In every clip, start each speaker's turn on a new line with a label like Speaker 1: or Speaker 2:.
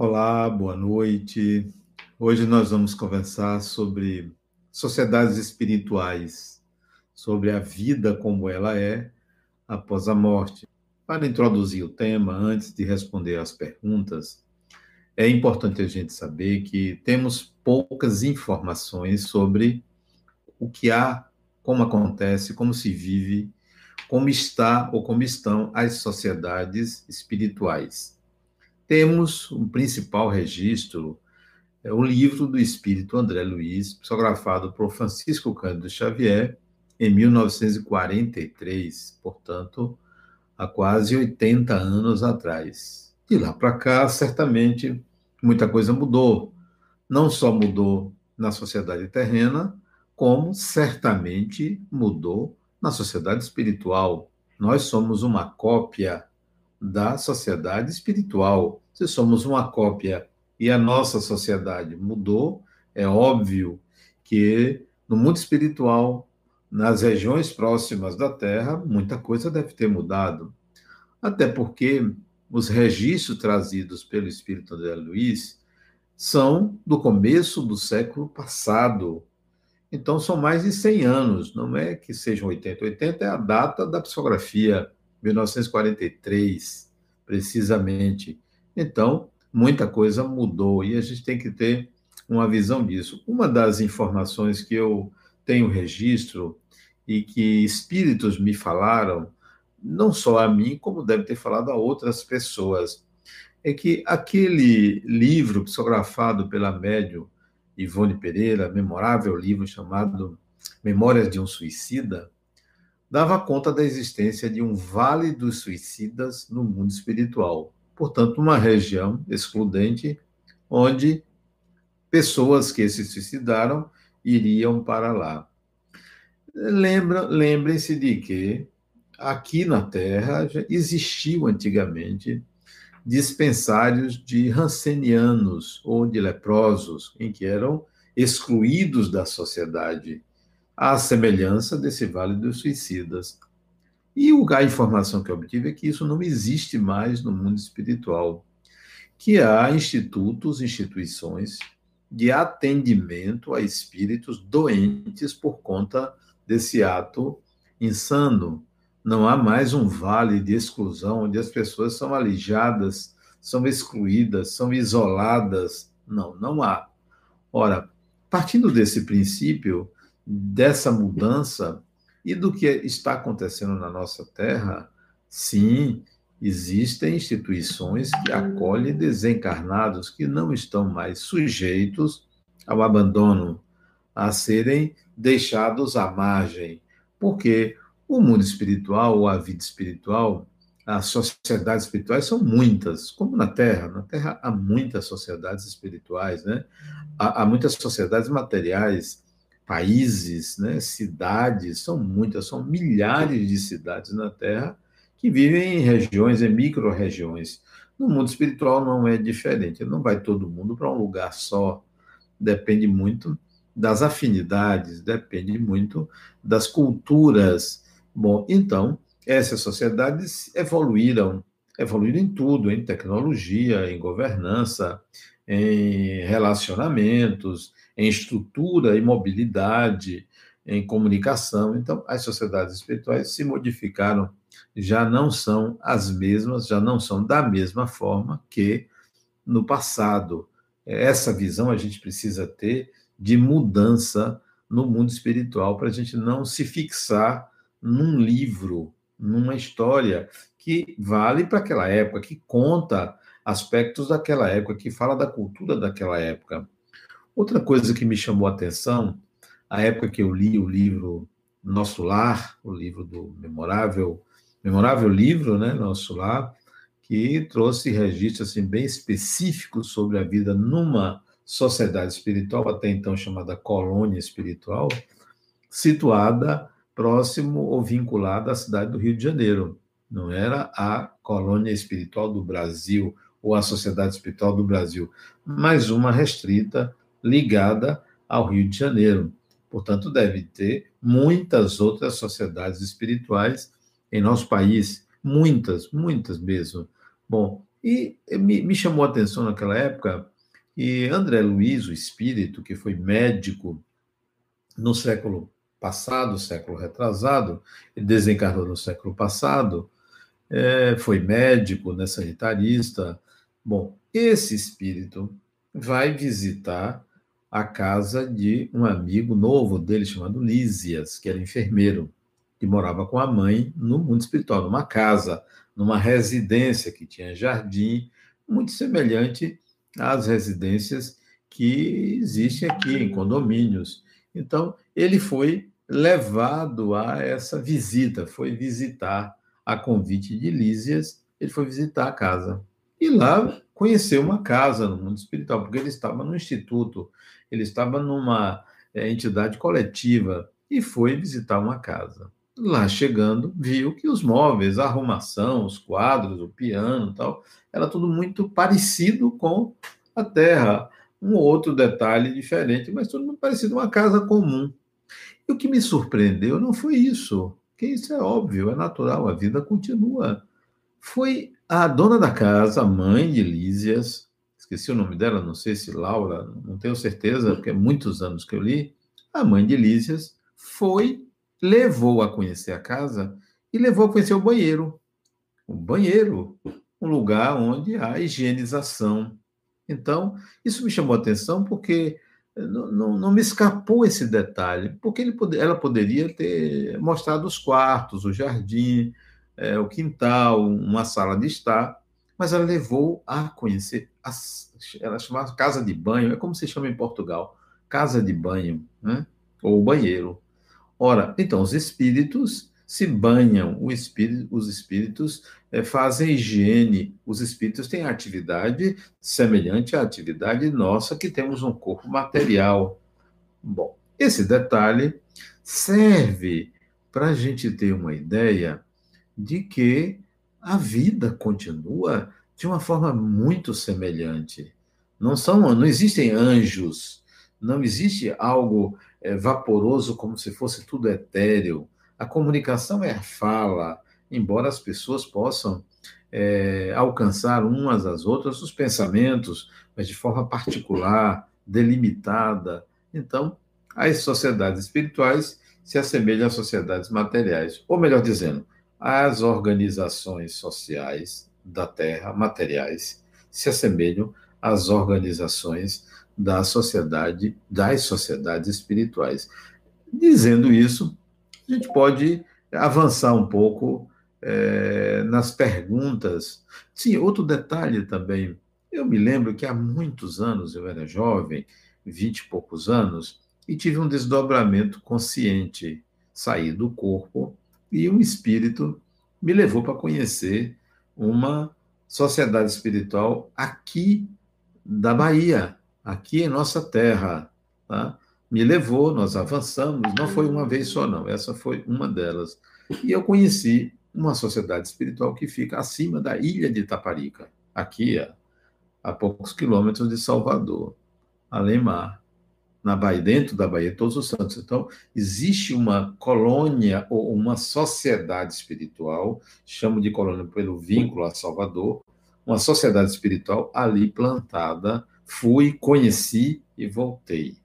Speaker 1: Olá, boa noite. Hoje nós vamos conversar sobre sociedades espirituais, sobre a vida como ela é após a morte. Para introduzir o tema, antes de responder às perguntas, é importante a gente saber que temos poucas informações sobre o que há, como acontece, como se vive, como está ou como estão as sociedades espirituais temos um principal registro, é o livro do espírito André Luiz, psicografado por Francisco Cândido Xavier, em 1943, portanto, há quase 80 anos atrás. De lá para cá, certamente, muita coisa mudou. Não só mudou na sociedade terrena, como certamente mudou na sociedade espiritual. Nós somos uma cópia da sociedade espiritual. Se somos uma cópia e a nossa sociedade mudou, é óbvio que no mundo espiritual, nas regiões próximas da Terra, muita coisa deve ter mudado. Até porque os registros trazidos pelo Espírito André Luiz são do começo do século passado. Então, são mais de 100 anos, não é que sejam 80. 80 é a data da psicografia 1943, precisamente. Então, muita coisa mudou e a gente tem que ter uma visão disso. Uma das informações que eu tenho registro e que espíritos me falaram, não só a mim, como deve ter falado a outras pessoas, é que aquele livro psicografado pela médium Ivone Pereira, memorável livro chamado Memórias de um Suicida, dava conta da existência de um vale dos suicidas no mundo espiritual. Portanto, uma região excludente onde pessoas que se suicidaram iriam para lá. Lembrem-se de que aqui na Terra já existiu antigamente dispensários de rancenianos ou de leprosos, em que eram excluídos da sociedade à semelhança desse Vale dos Suicidas. E a informação que eu obtive é que isso não existe mais no mundo espiritual, que há institutos, instituições de atendimento a espíritos doentes por conta desse ato insano. Não há mais um vale de exclusão onde as pessoas são alijadas, são excluídas, são isoladas. Não, não há. Ora, partindo desse princípio, dessa mudança e do que está acontecendo na nossa terra, sim, existem instituições que acolhem desencarnados que não estão mais sujeitos ao abandono, a serem deixados à margem, porque o mundo espiritual, ou a vida espiritual, as sociedades espirituais são muitas, como na Terra. Na Terra há muitas sociedades espirituais, né? Há, há muitas sociedades materiais países, né, cidades, são muitas, são milhares de cidades na Terra que vivem em regiões, em micro-regiões. No mundo espiritual não é diferente, não vai todo mundo para um lugar só, depende muito das afinidades, depende muito das culturas. Bom, então, essas sociedades evoluíram, evoluíram em tudo, em tecnologia, em governança, em relacionamentos, em estrutura e mobilidade, em comunicação. Então, as sociedades espirituais se modificaram, já não são as mesmas, já não são da mesma forma que no passado. Essa visão a gente precisa ter de mudança no mundo espiritual para a gente não se fixar num livro, numa história que vale para aquela época, que conta aspectos daquela época, que fala da cultura daquela época. Outra coisa que me chamou a atenção, a época que eu li o livro Nosso Lar, o livro do memorável, memorável livro, né, Nosso Lar, que trouxe registros assim, bem específicos sobre a vida numa sociedade espiritual, até então chamada colônia espiritual, situada próximo ou vinculada à cidade do Rio de Janeiro. Não era a colônia espiritual do Brasil ou a sociedade espiritual do Brasil, mas uma restrita ligada ao Rio de Janeiro. Portanto, deve ter muitas outras sociedades espirituais em nosso país, muitas, muitas mesmo. Bom, E me, me chamou a atenção naquela época que André Luiz, o espírito, que foi médico no século passado, século retrasado, desencarnou no século passado, é, foi médico, né, sanitarista. Bom, esse espírito vai visitar a casa de um amigo novo dele chamado Lísias, que era enfermeiro, que morava com a mãe no mundo espiritual, numa casa, numa residência que tinha jardim, muito semelhante às residências que existem aqui em condomínios. Então, ele foi levado a essa visita, foi visitar a convite de Lísias, ele foi visitar a casa. E lá conheceu uma casa no mundo espiritual, porque ele estava no instituto, ele estava numa é, entidade coletiva e foi visitar uma casa. Lá chegando, viu que os móveis, a arrumação, os quadros, o piano tal, era tudo muito parecido com a Terra. Um outro detalhe diferente, mas tudo muito parecido uma casa comum. E o que me surpreendeu não foi isso, que isso é óbvio, é natural, a vida continua. Foi a dona da casa, a mãe de Lísias, esqueci o nome dela, não sei se Laura, não tenho certeza, porque é muitos anos que eu li. A mãe de Lísias foi, levou a conhecer a casa e levou a conhecer o banheiro. O banheiro, um lugar onde há higienização. Então, isso me chamou a atenção porque não, não, não me escapou esse detalhe, porque ele, ela poderia ter mostrado os quartos, o jardim, é, o quintal, uma sala de estar, mas ela levou a conhecer, as, ela chamava casa de banho, é como se chama em Portugal, casa de banho, né? ou banheiro. Ora, então, os espíritos se banham, espírito, os espíritos é, fazem higiene, os espíritos têm atividade semelhante à atividade nossa, que temos um corpo material. Bom, esse detalhe serve para a gente ter uma ideia de que a vida continua de uma forma muito semelhante. Não são, não existem anjos, não existe algo é, vaporoso como se fosse tudo etéreo. A comunicação é a fala, embora as pessoas possam é, alcançar umas às outras os pensamentos, mas de forma particular, delimitada. Então, as sociedades espirituais se assemelham às sociedades materiais, ou melhor dizendo, as organizações sociais da Terra, materiais, se assemelham às organizações da sociedade, das sociedades espirituais. Dizendo isso, a gente pode avançar um pouco é, nas perguntas. Sim, outro detalhe também. Eu me lembro que há muitos anos, eu era jovem, vinte e poucos anos, e tive um desdobramento consciente. Saí do corpo e um espírito me levou para conhecer uma sociedade espiritual aqui da Bahia, aqui em nossa terra. Tá? Me levou, nós avançamos, não foi uma vez só, não, essa foi uma delas. E eu conheci uma sociedade espiritual que fica acima da ilha de Itaparica, aqui a, a poucos quilômetros de Salvador, além mar na Bahia, dentro da Bahia, todos os santos. Então, existe uma colônia ou uma sociedade espiritual, chamo de colônia pelo vínculo a Salvador, uma sociedade espiritual ali plantada. Fui, conheci e voltei.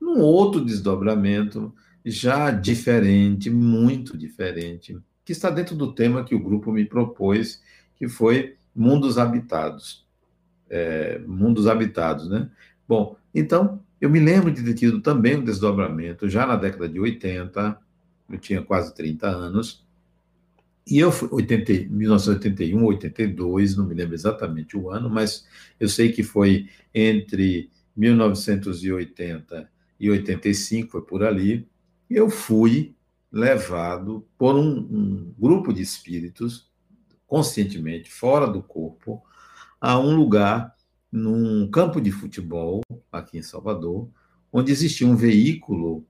Speaker 1: Num outro desdobramento, já diferente, muito diferente, que está dentro do tema que o grupo me propôs, que foi mundos habitados. É, mundos habitados, né? Bom, então, eu me lembro de ter tido também um desdobramento, já na década de 80, eu tinha quase 30 anos, e eu fui 80, 1981, 82, não me lembro exatamente o ano, mas eu sei que foi entre 1980 e 85, foi por ali, eu fui levado por um, um grupo de espíritos, conscientemente, fora do corpo, a um lugar num campo de futebol aqui em Salvador, onde existia um veículo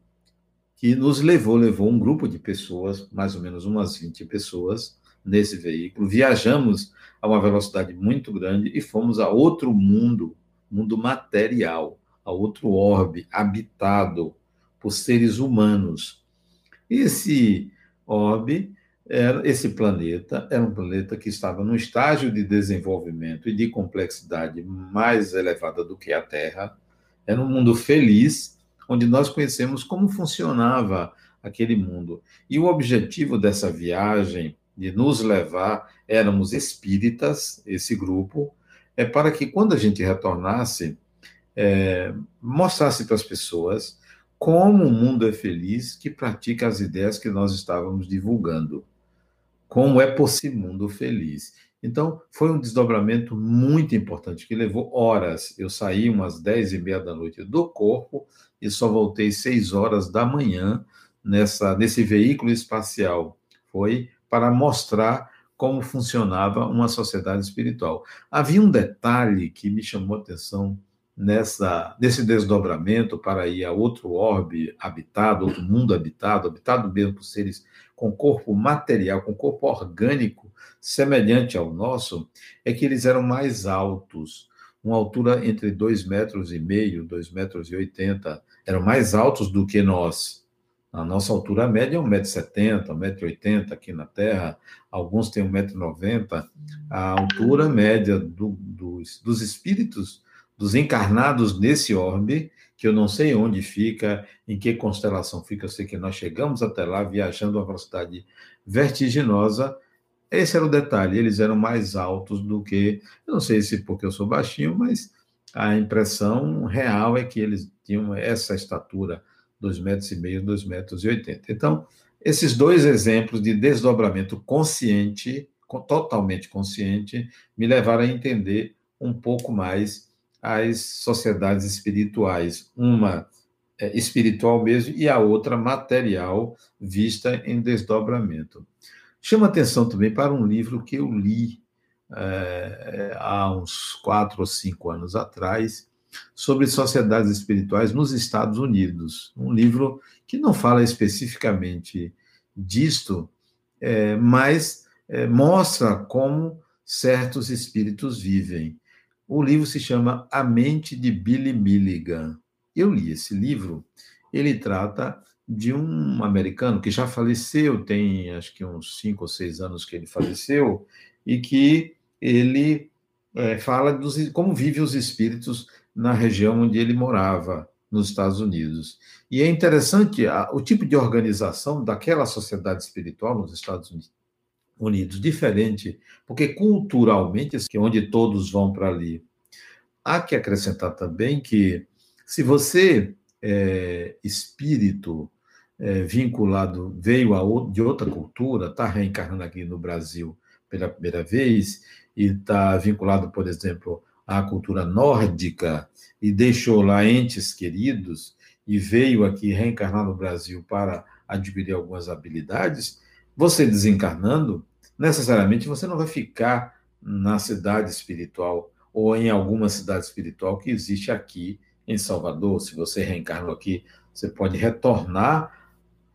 Speaker 1: que nos levou, levou um grupo de pessoas, mais ou menos umas 20 pessoas, nesse veículo. Viajamos a uma velocidade muito grande e fomos a outro mundo, mundo material, a outro orbe habitado por seres humanos. Esse orbe era, esse planeta era um planeta que estava num estágio de desenvolvimento e de complexidade mais elevada do que a Terra. Era um mundo feliz, onde nós conhecemos como funcionava aquele mundo. E o objetivo dessa viagem, de nos levar, éramos espíritas, esse grupo, é para que quando a gente retornasse, é, mostrasse para as pessoas como o mundo é feliz que pratica as ideias que nós estávamos divulgando como é por mundo feliz. Então, foi um desdobramento muito importante, que levou horas. Eu saí umas dez e meia da noite do corpo e só voltei seis horas da manhã nessa, nesse veículo espacial. Foi para mostrar como funcionava uma sociedade espiritual. Havia um detalhe que me chamou a atenção nessa, nesse desdobramento para ir a outro orbe habitado, outro mundo habitado, habitado mesmo por seres com corpo material, com corpo orgânico semelhante ao nosso, é que eles eram mais altos, uma altura entre dois metros e meio, dois metros e oitenta, eram mais altos do que nós. A nossa altura média é 1,70m, 1,80m aqui na Terra, alguns têm 1,90m. A altura média do, dos, dos espíritos dos encarnados nesse orbe, que eu não sei onde fica, em que constelação fica, eu sei que nós chegamos até lá viajando a uma velocidade vertiginosa. Esse era o detalhe, eles eram mais altos do que, eu não sei se porque eu sou baixinho, mas a impressão real é que eles tinham essa estatura, 2 metros e meio, 2 metros e 80. Então, esses dois exemplos de desdobramento consciente, totalmente consciente, me levaram a entender um pouco mais as sociedades espirituais, uma é, espiritual mesmo e a outra material, vista em desdobramento. Chama atenção também para um livro que eu li é, há uns quatro ou cinco anos atrás, sobre sociedades espirituais nos Estados Unidos. Um livro que não fala especificamente disto, é, mas é, mostra como certos espíritos vivem. O livro se chama A Mente de Billy Milligan. Eu li esse livro, ele trata de um americano que já faleceu, tem acho que uns cinco ou seis anos que ele faleceu, e que ele é, fala dos, como vivem os espíritos na região onde ele morava, nos Estados Unidos. E é interessante a, o tipo de organização daquela sociedade espiritual nos Estados Unidos diferente, porque culturalmente, é onde todos vão para ali. Há que acrescentar também que, se você é espírito é, vinculado, veio a, de outra cultura, está reencarnando aqui no Brasil pela primeira vez, e está vinculado, por exemplo, à cultura nórdica, e deixou lá entes queridos, e veio aqui reencarnar no Brasil para adquirir algumas habilidades, você desencarnando, necessariamente você não vai ficar na cidade espiritual ou em alguma cidade espiritual que existe aqui em Salvador. Se você reencarnou aqui, você pode retornar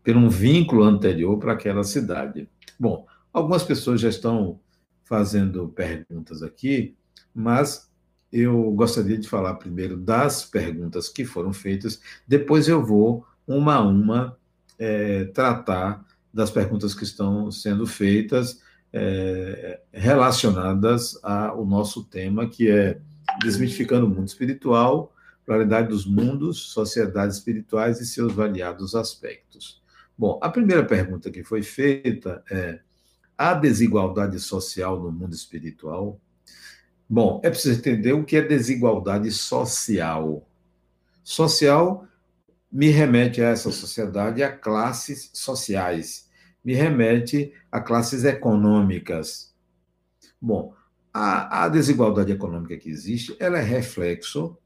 Speaker 1: por um vínculo anterior para aquela cidade. Bom, algumas pessoas já estão fazendo perguntas aqui, mas eu gostaria de falar primeiro das perguntas que foram feitas, depois eu vou, uma a uma, é, tratar das perguntas que estão sendo feitas é, relacionadas ao nosso tema, que é Desmitificando o Mundo Espiritual, Pluralidade dos Mundos, Sociedades Espirituais e seus variados aspectos. Bom, a primeira pergunta que foi feita é: há desigualdade social no mundo espiritual? Bom, é preciso entender o que é desigualdade social. Social me remete a essa sociedade, a classes sociais, me remete a classes econômicas. Bom, a, a desigualdade econômica que existe, ela é reflexo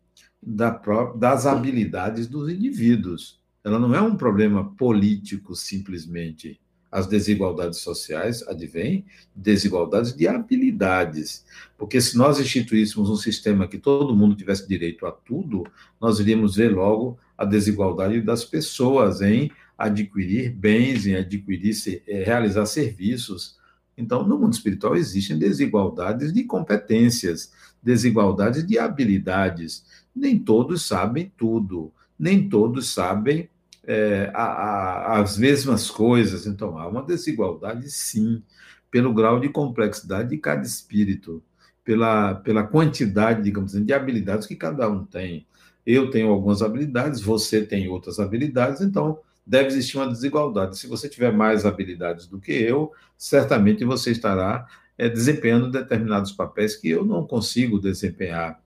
Speaker 1: da das habilidades dos indivíduos. Ela não é um problema político simplesmente. As desigualdades sociais advêm desigualdades de habilidades. Porque se nós instituíssemos um sistema que todo mundo tivesse direito a tudo, nós iríamos ver logo a desigualdade das pessoas em adquirir bens, em adquirir, eh, realizar serviços. Então, no mundo espiritual existem desigualdades de competências, desigualdades de habilidades. Nem todos sabem tudo, nem todos sabem é, a, a, as mesmas coisas. Então, há uma desigualdade, sim, pelo grau de complexidade de cada espírito, pela, pela quantidade, digamos assim, de habilidades que cada um tem. Eu tenho algumas habilidades, você tem outras habilidades, então deve existir uma desigualdade. Se você tiver mais habilidades do que eu, certamente você estará é, desempenhando determinados papéis que eu não consigo desempenhar.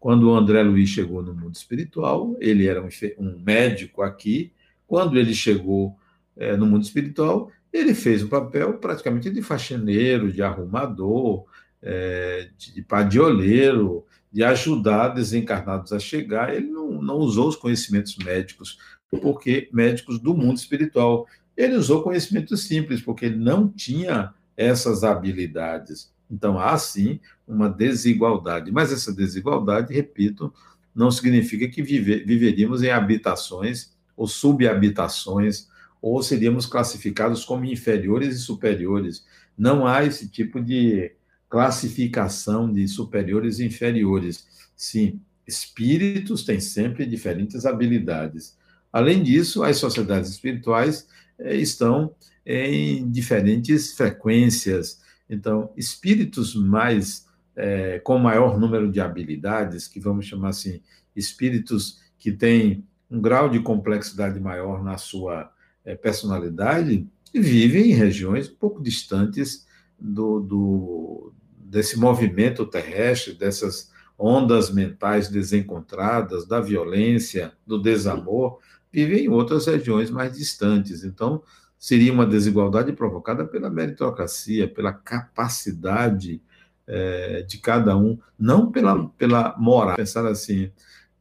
Speaker 1: Quando o André Luiz chegou no mundo espiritual, ele era um, um médico aqui. Quando ele chegou é, no mundo espiritual, ele fez o papel praticamente de faxineiro, de arrumador, é, de padioleiro, de ajudar desencarnados a chegar. Ele não, não usou os conhecimentos médicos porque médicos do mundo espiritual. Ele usou conhecimentos simples, porque ele não tinha essas habilidades. Então, há sim uma desigualdade. Mas essa desigualdade, repito, não significa que vive, viveríamos em habitações ou subhabitações, ou seríamos classificados como inferiores e superiores. Não há esse tipo de classificação de superiores e inferiores. Sim, espíritos têm sempre diferentes habilidades. Além disso, as sociedades espirituais eh, estão em diferentes frequências. Então, espíritos mais é, com maior número de habilidades, que vamos chamar assim, espíritos que têm um grau de complexidade maior na sua é, personalidade, vivem em regiões pouco distantes do, do, desse movimento terrestre, dessas ondas mentais desencontradas, da violência, do desamor, vivem em outras regiões mais distantes. Então, seria uma desigualdade provocada pela meritocracia, pela capacidade é, de cada um, não pela, pela moral. Pensar assim,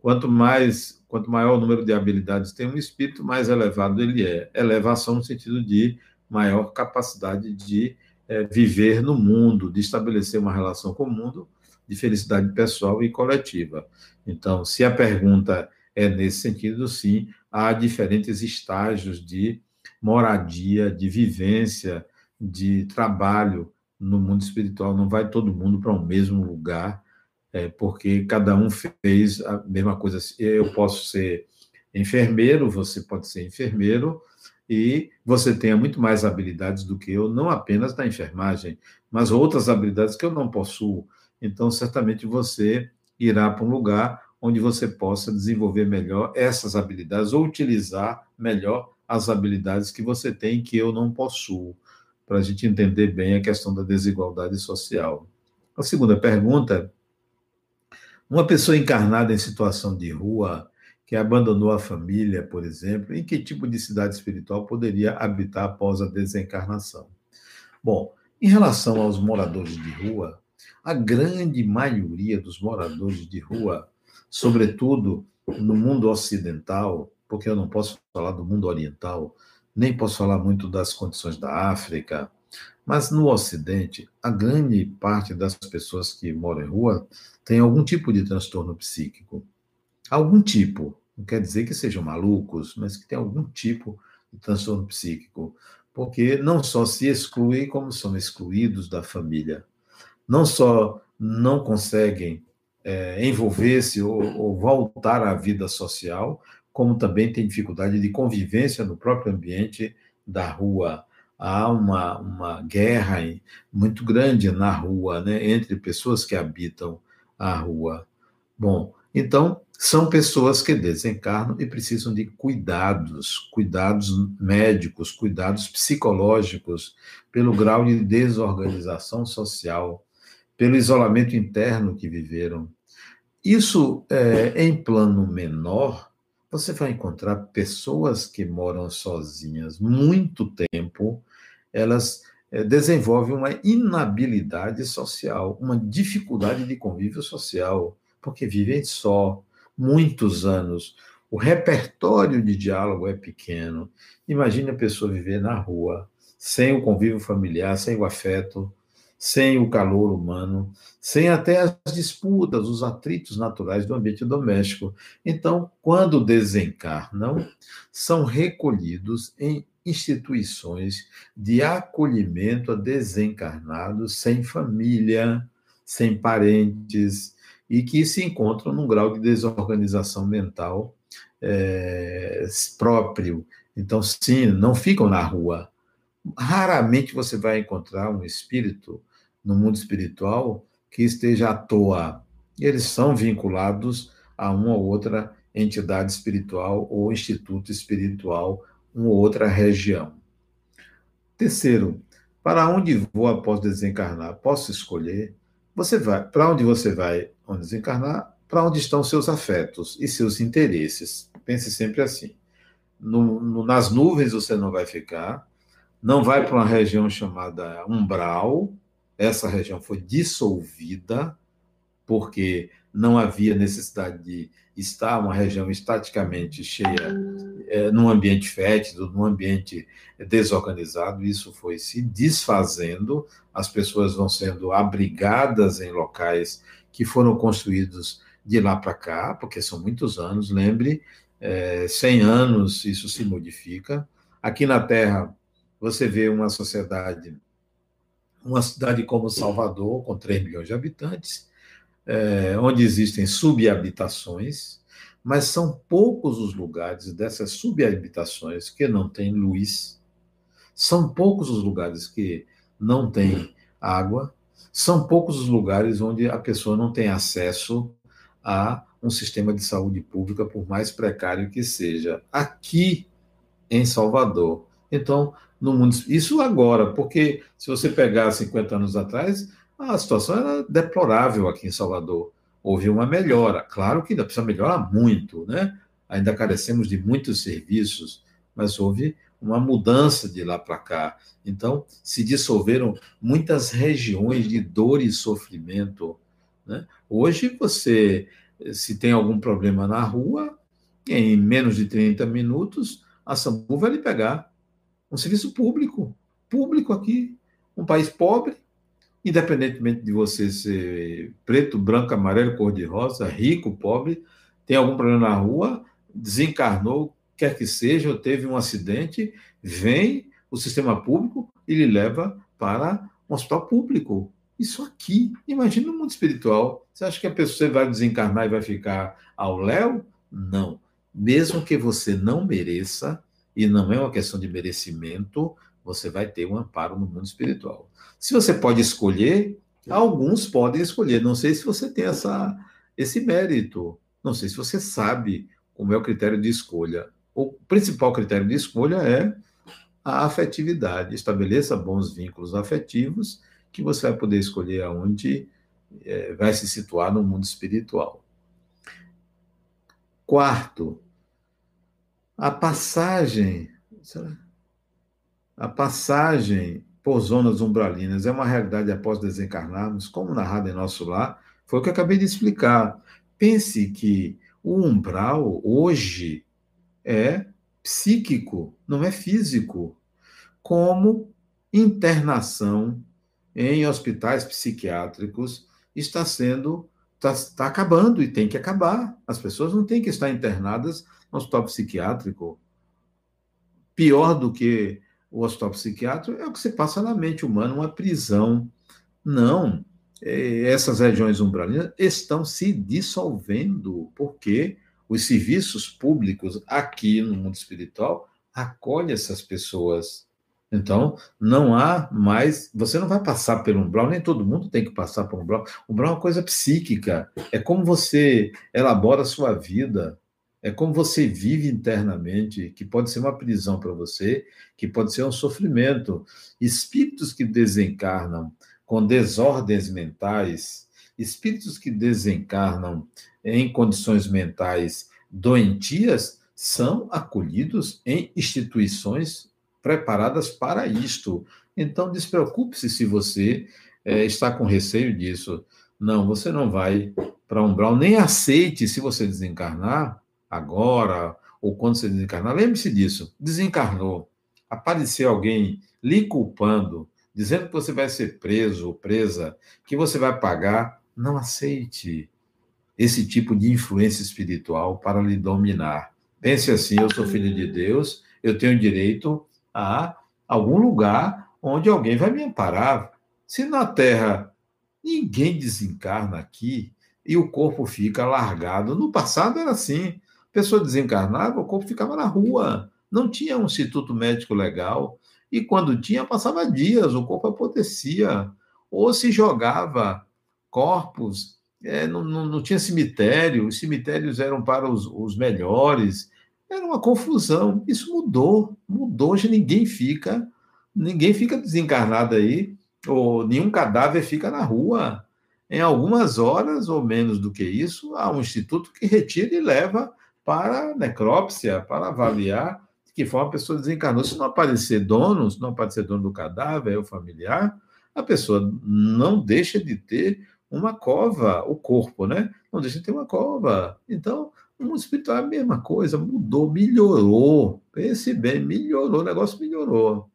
Speaker 1: quanto mais, quanto maior o número de habilidades tem um espírito, mais elevado ele é. Elevação no sentido de maior capacidade de é, viver no mundo, de estabelecer uma relação com o mundo de felicidade pessoal e coletiva. Então, se a pergunta é nesse sentido, sim, há diferentes estágios de moradia, de vivência, de trabalho no mundo espiritual. Não vai todo mundo para o um mesmo lugar, é, porque cada um fez a mesma coisa. Eu posso ser enfermeiro, você pode ser enfermeiro, e você tenha muito mais habilidades do que eu, não apenas na enfermagem, mas outras habilidades que eu não possuo. Então, certamente você irá para um lugar onde você possa desenvolver melhor essas habilidades ou utilizar melhor as habilidades que você tem que eu não possuo, para a gente entender bem a questão da desigualdade social. A segunda pergunta: uma pessoa encarnada em situação de rua, que abandonou a família, por exemplo, em que tipo de cidade espiritual poderia habitar após a desencarnação? Bom, em relação aos moradores de rua, a grande maioria dos moradores de rua sobretudo no mundo ocidental, porque eu não posso falar do mundo oriental, nem posso falar muito das condições da África, mas no Ocidente, a grande parte das pessoas que moram em rua tem algum tipo de transtorno psíquico. Algum tipo, não quer dizer que sejam malucos, mas que tem algum tipo de transtorno psíquico, porque não só se excluem, como são excluídos da família. Não só não conseguem é, envolver-se ou, ou, voltar à vida social, como também tem dificuldade de convivência no próprio ambiente da rua. Há uma, uma guerra muito grande na rua, né, entre pessoas que habitam a rua. Bom, então, são pessoas que desencarnam e precisam de cuidados, cuidados médicos, cuidados psicológicos, pelo grau de desorganização social, pelo isolamento interno que viveram. Isso, é, em plano menor, você vai encontrar pessoas que moram sozinhas muito tempo, elas é, desenvolvem uma inabilidade social, uma dificuldade de convívio social, porque vivem só muitos anos. O repertório de diálogo é pequeno. Imagine a pessoa viver na rua, sem o convívio familiar, sem o afeto, sem o calor humano, sem até as disputas, os atritos naturais do ambiente doméstico. Então, quando desencarnam, são recolhidos em instituições de acolhimento a desencarnados sem família, sem parentes, e que se encontram num grau de desorganização mental é, próprio. Então, sim, não ficam na rua. Raramente você vai encontrar um espírito no mundo espiritual que esteja à toa. Eles são vinculados a uma ou outra entidade espiritual ou instituto espiritual, uma ou outra região. Terceiro, para onde vou após desencarnar? Posso escolher? Você vai, para onde você vai onde desencarnar? Para onde estão seus afetos e seus interesses? Pense sempre assim. No, no, nas nuvens você não vai ficar, não vai para uma região chamada umbral, essa região foi dissolvida, porque não havia necessidade de estar uma região estaticamente cheia, é, num ambiente fétido, num ambiente desorganizado, isso foi se desfazendo, as pessoas vão sendo abrigadas em locais que foram construídos de lá para cá, porque são muitos anos, lembre, é, 100 anos isso se modifica. Aqui na Terra, você vê uma sociedade, uma cidade como Salvador, com 3 milhões de habitantes, é, onde existem subhabitações, mas são poucos os lugares dessas subhabitações que não têm luz, são poucos os lugares que não têm água, são poucos os lugares onde a pessoa não tem acesso a um sistema de saúde pública, por mais precário que seja. Aqui em Salvador. Então, no mundo. Isso agora, porque se você pegar 50 anos atrás, a situação era deplorável aqui em Salvador. Houve uma melhora. Claro que ainda precisa melhorar muito, né? Ainda carecemos de muitos serviços, mas houve uma mudança de lá para cá. Então, se dissolveram muitas regiões de dor e sofrimento. Né? Hoje, você, se tem algum problema na rua, em menos de 30 minutos, a SAMU vai lhe pegar. Um serviço público, público aqui, um país pobre, independentemente de você ser preto, branco, amarelo, cor-de-rosa, rico, pobre, tem algum problema na rua, desencarnou, quer que seja, ou teve um acidente, vem o sistema público e lhe leva para um hospital público. Isso aqui, imagina no mundo espiritual. Você acha que a pessoa vai desencarnar e vai ficar ao léu? Não. Mesmo que você não mereça, e não é uma questão de merecimento, você vai ter um amparo no mundo espiritual. Se você pode escolher, alguns podem escolher. Não sei se você tem essa, esse mérito. Não sei se você sabe como é o critério de escolha. O principal critério de escolha é a afetividade. Estabeleça bons vínculos afetivos que você vai poder escolher aonde é, vai se situar no mundo espiritual. Quarto, a passagem. Será? A passagem por zonas umbralinas é uma realidade após desencarnarmos, como narrado em nosso lar, foi o que eu acabei de explicar. Pense que o umbral hoje é psíquico, não é físico, como internação em hospitais psiquiátricos está sendo está, está acabando e tem que acabar. As pessoas não têm que estar internadas no hospital psiquiátrico. Pior do que o hospital psiquiátrico é o que se passa na mente humana, uma prisão. Não, é, essas regiões umbralinas estão se dissolvendo, porque os serviços públicos aqui no mundo espiritual acolhem essas pessoas. Então, não há mais. Você não vai passar pelo umbral, nem todo mundo tem que passar por um umbral. O umbral é uma coisa psíquica, é como você elabora a sua vida é como você vive internamente, que pode ser uma prisão para você, que pode ser um sofrimento. Espíritos que desencarnam com desordens mentais, espíritos que desencarnam em condições mentais doentias, são acolhidos em instituições preparadas para isto. Então, despreocupe-se se você é, está com receio disso. Não, você não vai para umbral, nem aceite se você desencarnar agora, ou quando você desencarnar, lembre-se disso. Desencarnou, apareceu alguém lhe culpando, dizendo que você vai ser preso ou presa, que você vai pagar, não aceite esse tipo de influência espiritual para lhe dominar. Pense assim: eu sou filho de Deus, eu tenho direito a algum lugar onde alguém vai me amparar. Se na Terra ninguém desencarna aqui e o corpo fica largado, no passado era assim. pessoa desencarnava, o corpo ficava na rua. Não tinha um instituto médico legal. E quando tinha, passava dias, o corpo apodrecia. Ou se jogava corpos, é, não, não, não, tinha cemitério, os cemitérios eram para os, os melhores. Era uma confusão. Isso mudou, mudou. Hoje ninguém fica, ninguém fica desencarnado aí, ou nenhum cadáver fica na rua. Em algumas horas, ou menos do que isso, há um instituto que retira e leva para necrópsia, para avaliar de que forma a pessoa desencarnou. Se não aparecer dono, se não aparecer dono do cadáver, o familiar, a pessoa não deixa de ter uma cova, o corpo, né? Não deixa de ter uma cova. Então, mundo espiritual é a mesma coisa, mudou, melhorou. Pense bem, melhorou, o negócio melhorou.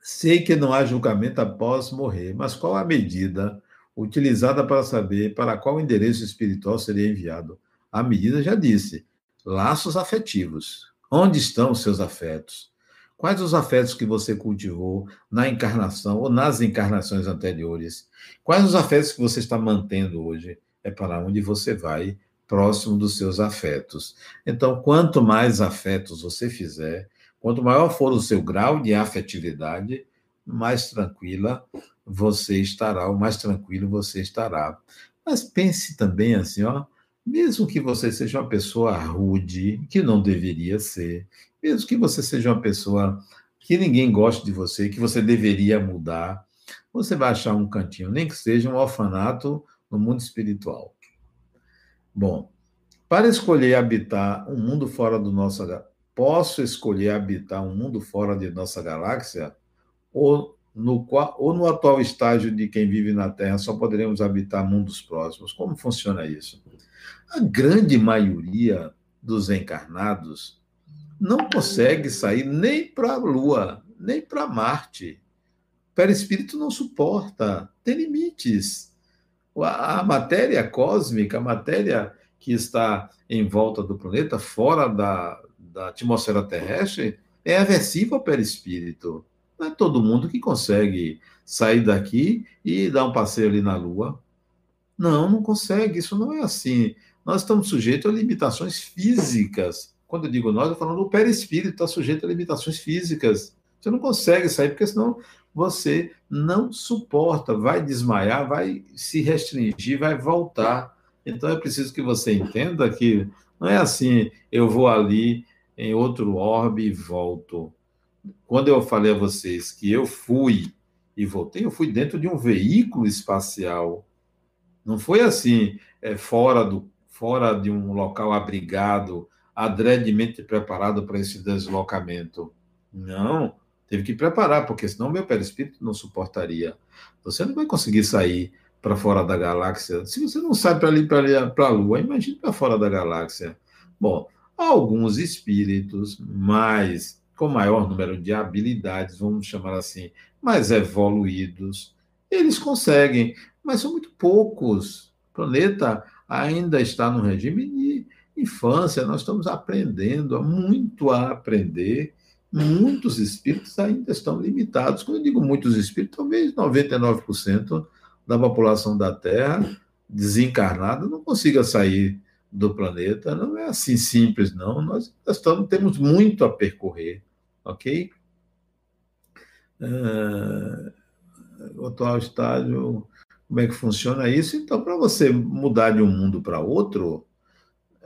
Speaker 1: Sei que não há julgamento após morrer, mas qual a medida utilizada para saber para qual endereço espiritual seria enviado? A medida já disse: laços afetivos. Onde estão os seus afetos? Quais os afetos que você cultivou na encarnação ou nas encarnações anteriores? Quais os afetos que você está mantendo hoje? É para onde você vai, próximo dos seus afetos. Então, quanto mais afetos você fizer, quanto maior for o seu grau de afetividade, mais tranquila você estará, ou mais tranquilo você estará. Mas pense também assim, ó, mesmo que você seja uma pessoa rude, que não deveria ser, mesmo que você seja uma pessoa que ninguém goste de você, que você deveria mudar, você vai achar um cantinho, nem que seja um orfanato no mundo espiritual. Bom, para escolher habitar um mundo fora do nosso posso escolher habitar um mundo fora de nossa galáxia ou no, ou no atual estágio de quem vive na Terra só poderemos habitar mundos próximos. Como funciona isso? A grande maioria dos encarnados não consegue sair nem para a Lua, nem para Marte. O perispírito não suporta, tem limites. A matéria cósmica, a matéria que está em volta do planeta, fora da, da atmosfera terrestre, é aversiva ao perispírito. Não é todo mundo que consegue sair daqui e dar um passeio ali na Lua. Não, não consegue. Isso não é assim. Nós estamos sujeitos a limitações físicas. Quando eu digo nós, eu falo do perispírito está sujeito a limitações físicas. Você não consegue sair, porque senão você não suporta, vai desmaiar, vai se restringir, vai voltar. Então é preciso que você entenda que não é assim, eu vou ali em outro orbe e volto. Quando eu falei a vocês que eu fui e voltei, eu fui dentro de um veículo espacial. Não foi assim, é, fora do fora de um local abrigado, adredemente preparado para esse deslocamento. Não, teve que preparar, porque senão meu perispírito não suportaria. Você não vai conseguir sair para fora da galáxia. Se você não sai para ali, para a Lua, imagine para fora da galáxia. Bom, alguns espíritos mais com maior número de habilidades, vamos chamar assim, mais evoluídos, eles conseguem, mas são muito poucos. O planeta ainda está no regime de infância, nós estamos aprendendo, há muito a aprender. Muitos espíritos ainda estão limitados. Quando eu digo muitos espíritos, talvez 99% da população da Terra desencarnada não consiga sair do planeta. Não é assim simples, não. Nós estamos, temos muito a percorrer, ok? Uh, o atual estágio como é que funciona isso. Então, para você mudar de um mundo para outro,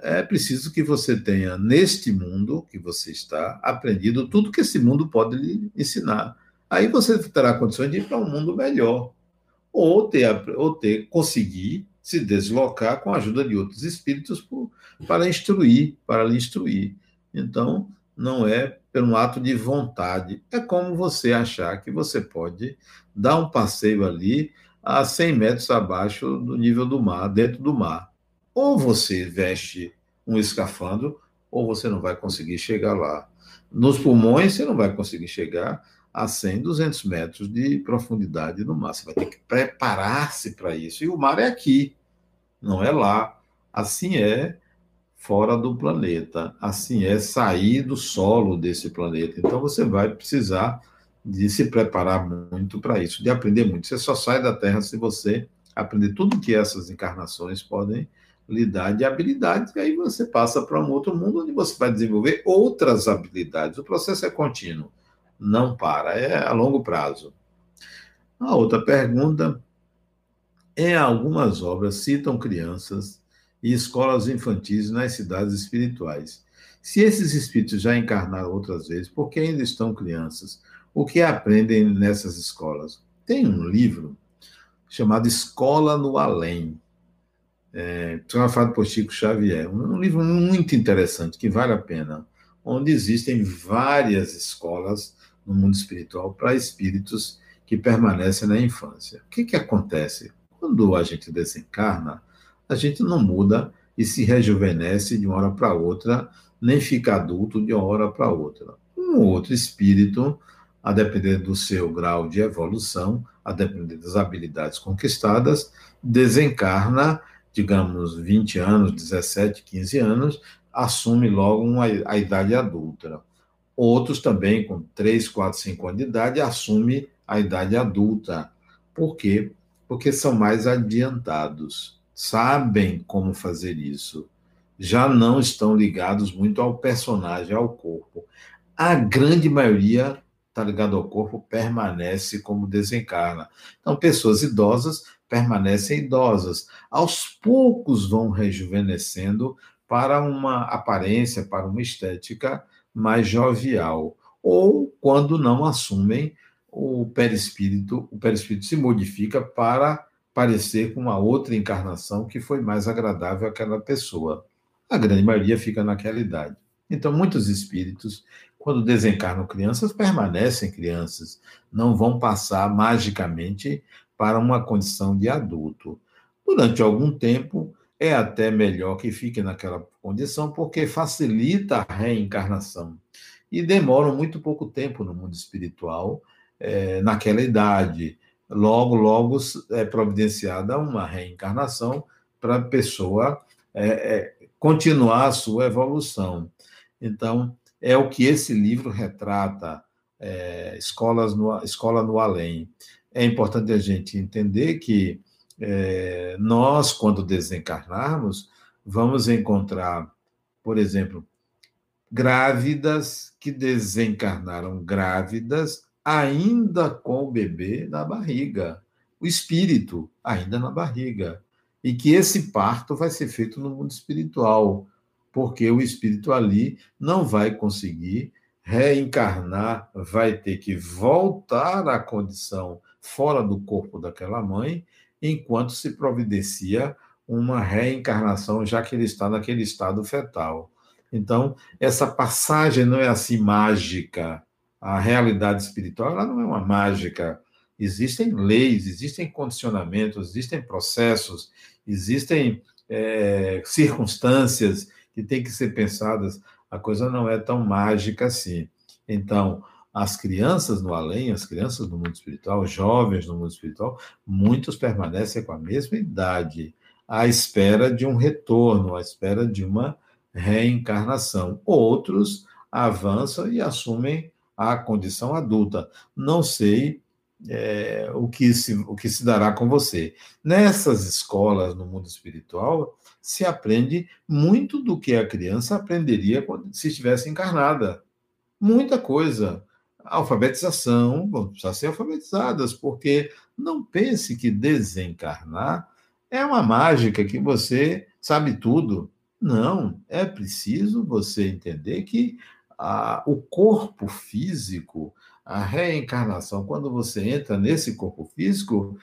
Speaker 1: é preciso que você tenha, neste mundo que você está, aprendido tudo que esse mundo pode lhe ensinar. Aí você terá condições de ir para um mundo melhor. Ou ter, ou ter conseguir se deslocar com a ajuda de outros espíritos por, para instruir, para lhe instruir. Então, não é pelo ato de vontade. É como você achar que você pode dar um passeio ali a 100 metros abaixo do nível do mar, dentro do mar. Ou você veste um escafandro, ou você não vai conseguir chegar lá. Nos pulmões, você não vai conseguir chegar a 100, 200 metros de profundidade no mar. Você vai ter que preparar-se para isso. E o mar é aqui, não é lá. Assim é fora do planeta. Assim é sair do solo desse planeta. Então você vai precisar de se preparar muito para isso, de aprender muito. Você só sai da Terra se você aprender tudo que essas encarnações podem lhe dá de habilidades, e aí você passa para um outro mundo onde você vai desenvolver outras habilidades. O processo é contínuo, não para, é a longo prazo. A outra pergunta é: algumas obras citam crianças e escolas infantis nas cidades espirituais. Se esses espíritos já encarnaram outras vezes, por que ainda estão crianças? O que aprendem nessas escolas? Tem um livro chamado Escola no Além, é, psicografado por Chico Xavier. Um livro muito interessante, que vale a pena, onde existem várias escolas no mundo espiritual para espíritos que permanecem na infância. O que, que acontece? Quando a gente desencarna, a gente não muda e se rejuvenesce de uma hora para outra, nem fica adulto de uma hora para outra. Um outro espírito, a depender do seu grau de evolução, a depender das habilidades conquistadas, desencarna digamos, 20 anos, 17, 15 anos, assume logo uma, a idade adulta. Outros também, com 3, 4, 5 anos de idade, assume a idade adulta. Por quê? Porque são mais adiantados, sabem como fazer isso, já não estão ligados muito ao personagem, ao corpo. A grande maioria está ligado ao corpo, permanece como desencarna. Então, pessoas idosas permanecem idosas. Aos poucos vão rejuvenescendo para uma aparência, para uma estética mais jovial. Ou quando não assumem o perispírito, o perispírito se modifica para parecer com uma outra encarnação que foi mais agradável àquela pessoa. A grande maioria fica naquela idade. Então, muitos espíritos, quando desencarnam crianças, permanecem crianças, não vão passar magicamente para uma condição de adulto. Durante algum tempo, é até melhor que fique naquela condição, porque facilita a reencarnação. E demoram muito pouco tempo no mundo espiritual, é, naquela idade. Logo, logo é providenciada uma reencarnação para a pessoa é, é, continuar a sua evolução. Então, é o que esse livro retrata, é, Escolas no, Escola no Além é importante a gente entender que é, nós, quando desencarnarmos, vamos encontrar, por exemplo, grávidas que desencarnaram grávidas ainda com o bebê na barriga, o espírito ainda na barriga. E que esse parto vai ser feito no mundo espiritual, porque o espírito ali não vai conseguir reencarnar, vai ter que voltar à condição fora do corpo daquela mãe, enquanto se providencia uma reencarnação, já que ele está naquele estado fetal. Então, essa passagem não é assim mágica. A realidade espiritual ela não é uma mágica. Existem leis, existem condicionamentos, existem processos, existem é, circunstâncias que têm que ser pensadas. A coisa não é tão mágica assim. Então, as crianças no além, as crianças no mundo espiritual, jovens no mundo espiritual, muitos permanecem com a mesma idade, à espera de um retorno, à espera de uma reencarnação. Outros avançam e assumem a condição adulta. Não sei é, o, que se, o que se dará com você. Nessas escolas no mundo espiritual, se aprende muito do que a criança aprenderia se estivesse encarnada. Muita coisa alfabetização, vão precisar ser alfabetizadas, porque não pense que desencarnar é uma mágica que você sabe tudo. Não, é preciso você entender que a, o corpo físico, a reencarnação, quando você entra nesse corpo físico,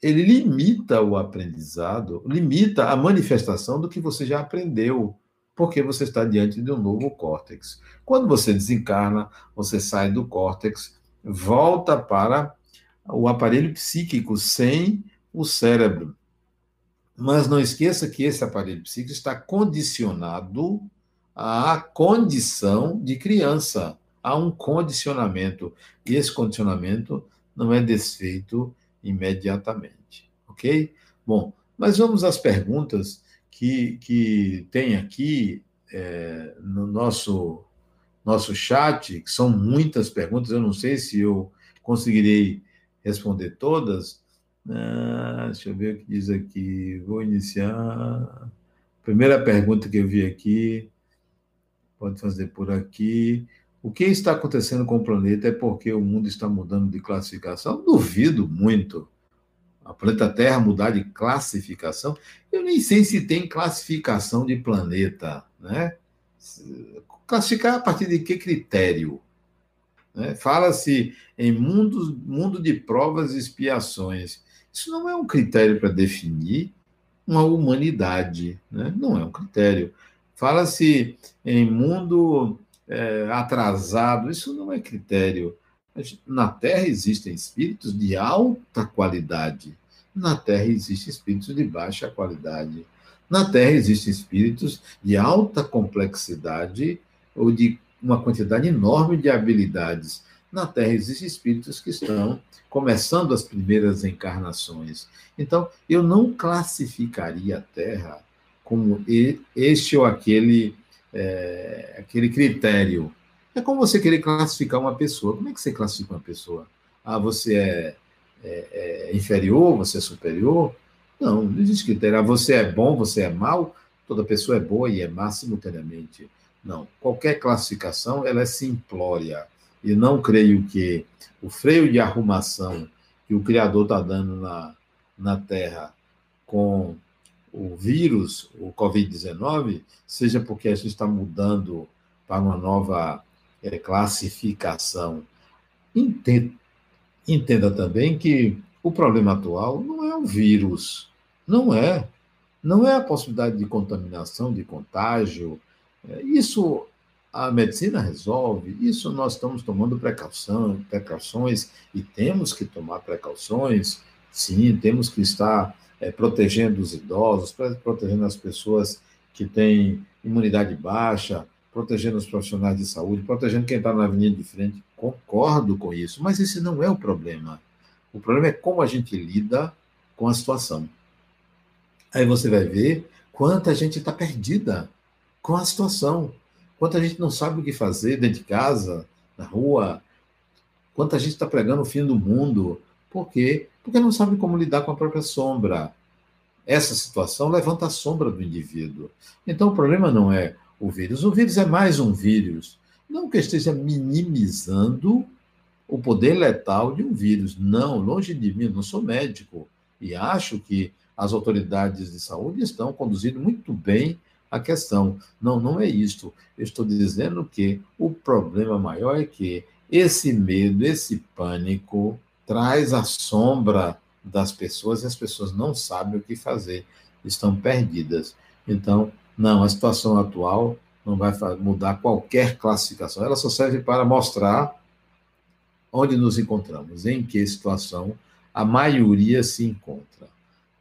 Speaker 1: ele limita o aprendizado, limita a manifestação do que você já aprendeu porque você está diante de um novo córtex. Quando você desencarna, você sai do córtex, volta para o aparelho psíquico sem o cérebro. Mas não esqueça que esse aparelho psíquico está condicionado à condição de criança. Há um condicionamento. E esse condicionamento não é desfeito imediatamente. Ok? Bom, mas vamos às perguntas que, que tem aqui é, no nosso, nosso chat, que são muitas perguntas, eu não sei se eu conseguirei responder todas. Ah, deixa eu ver o que diz aqui. Vou iniciar. Primeira pergunta que eu vi aqui, pode fazer por aqui. O que está acontecendo com o planeta é porque o mundo está mudando de classificação? Duvido muito. A planeta Terra mudar de classificação? Eu nem sei se tem classificação de planeta, né? Classificar a partir de que critério? Né? Fala-se em mundo, mundo de provas e expiações. Isso não é um critério para definir uma humanidade, né? não é um critério. Fala-se em mundo é, atrasado, isso não é critério. Na Terra existem espíritos de alta qualidade, na Terra existem espíritos de baixa qualidade. Na Terra existem espíritos de alta complexidade ou de uma quantidade enorme de habilidades. Na Terra existem espíritos que estão começando as primeiras encarnações. Então, eu não classificaria a Terra como este ou aquele, é, aquele critério. É como você querer classificar uma pessoa. Como é que você classifica uma pessoa? Ah, você é, é, é inferior, você é superior? Não, não existe critério. Ah, você é bom, você é mal? Toda pessoa é boa e é má simultaneamente. Não. Qualquer classificação ela é simplória. E não creio que o freio de arrumação que o Criador está dando na, na Terra com o vírus, o Covid-19, seja porque a gente está mudando para uma nova é, classificação. Entenda, entenda também que o problema atual não é o vírus, não é. Não é a possibilidade de contaminação, de contágio, é, isso a medicina resolve, isso nós estamos tomando precaução, precauções e temos que tomar precauções, sim, temos que estar é, protegendo os idosos, protegendo as pessoas que têm imunidade baixa, protegendo os profissionais de saúde, protegendo quem está na avenida de frente. Concordo com isso, mas esse não é o problema. O problema é como a gente lida com a situação. Aí você vai ver quanta gente está perdida com a situação. Quanta gente não sabe o que fazer dentro de casa, na rua. Quanta gente está pregando o fim do mundo. Por quê? Porque não sabe como lidar com a própria sombra. Essa situação levanta a sombra do indivíduo. Então, o problema não é o vírus. O vírus é mais um vírus. Não que esteja minimizando o poder letal de um vírus. Não, longe de mim, não sou médico. E acho que as autoridades de saúde estão conduzindo muito bem a questão. Não, não é isto. Eu estou dizendo que o problema maior é que esse medo, esse pânico traz a sombra das pessoas e as pessoas não sabem o que fazer, estão perdidas. Então, não, a situação atual não vai mudar qualquer classificação, ela só serve para mostrar onde nos encontramos, em que situação a maioria se encontra.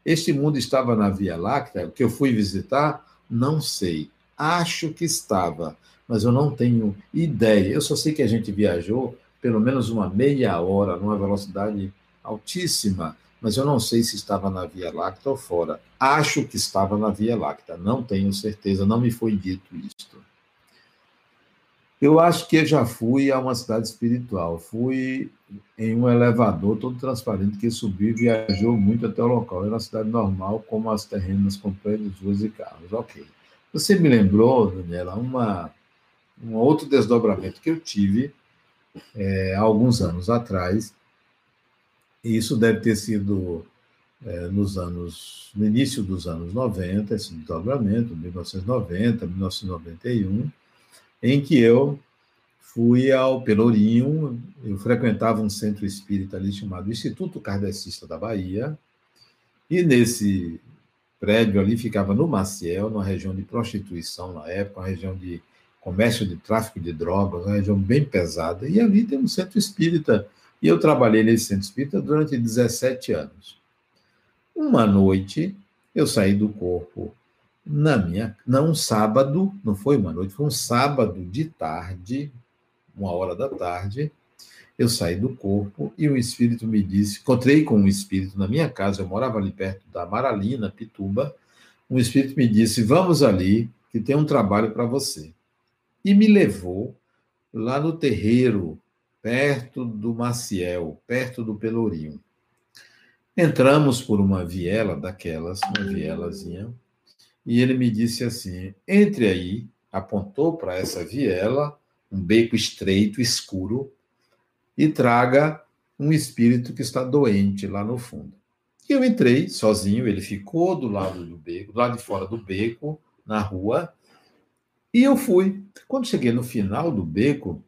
Speaker 1: Este mundo estava na Via Láctea, que eu fui visitar, não sei. Acho que estava, mas eu não tenho ideia. Eu só sei que a gente viajou pelo menos uma meia hora numa velocidade altíssima, mas eu não sei se estava na Via Láctea ou fora. Acho que estava na Via Láctea, não tenho certeza, não me foi dito isto. Eu acho que já fui a uma cidade espiritual. Fui em um elevador todo transparente que subiu e viajou muito até o local. Era uma cidade normal, como as terrenas com prédios, ruas e carros. Ok. Você me lembrou, Daniela, uma, um outro desdobramento que eu tive é, há alguns anos atrás. E isso deve ter sido é, nos anos, no início dos anos 90, esse desdobramento, 1990, 1991 em que eu fui ao Pelourinho, eu frequentava um centro espírita ali chamado Instituto Kardecista da Bahia, e nesse prédio ali ficava no Maciel, numa região de prostituição na época, uma região de comércio de tráfico de drogas, uma região bem pesada, e ali tem um centro espírita, e eu trabalhei nesse centro espírita durante 17 anos. Uma noite, eu saí do corpo na minha, não um sábado, não foi uma noite, foi um sábado de tarde, uma hora da tarde, eu saí do corpo e o espírito me disse, encontrei com um espírito na minha casa, eu morava ali perto da Maralina, Pituba, um espírito me disse, vamos ali, que tem um trabalho para você. E me levou lá no terreiro, perto do Maciel, perto do Pelourinho. Entramos por uma viela daquelas, uma vielazinha, e ele me disse assim: entre aí, apontou para essa viela, um beco estreito, escuro, e traga um espírito que está doente lá no fundo. E eu entrei sozinho, ele ficou do lado do beco, do lado de fora do beco, na rua, e eu fui. Quando cheguei no final do beco,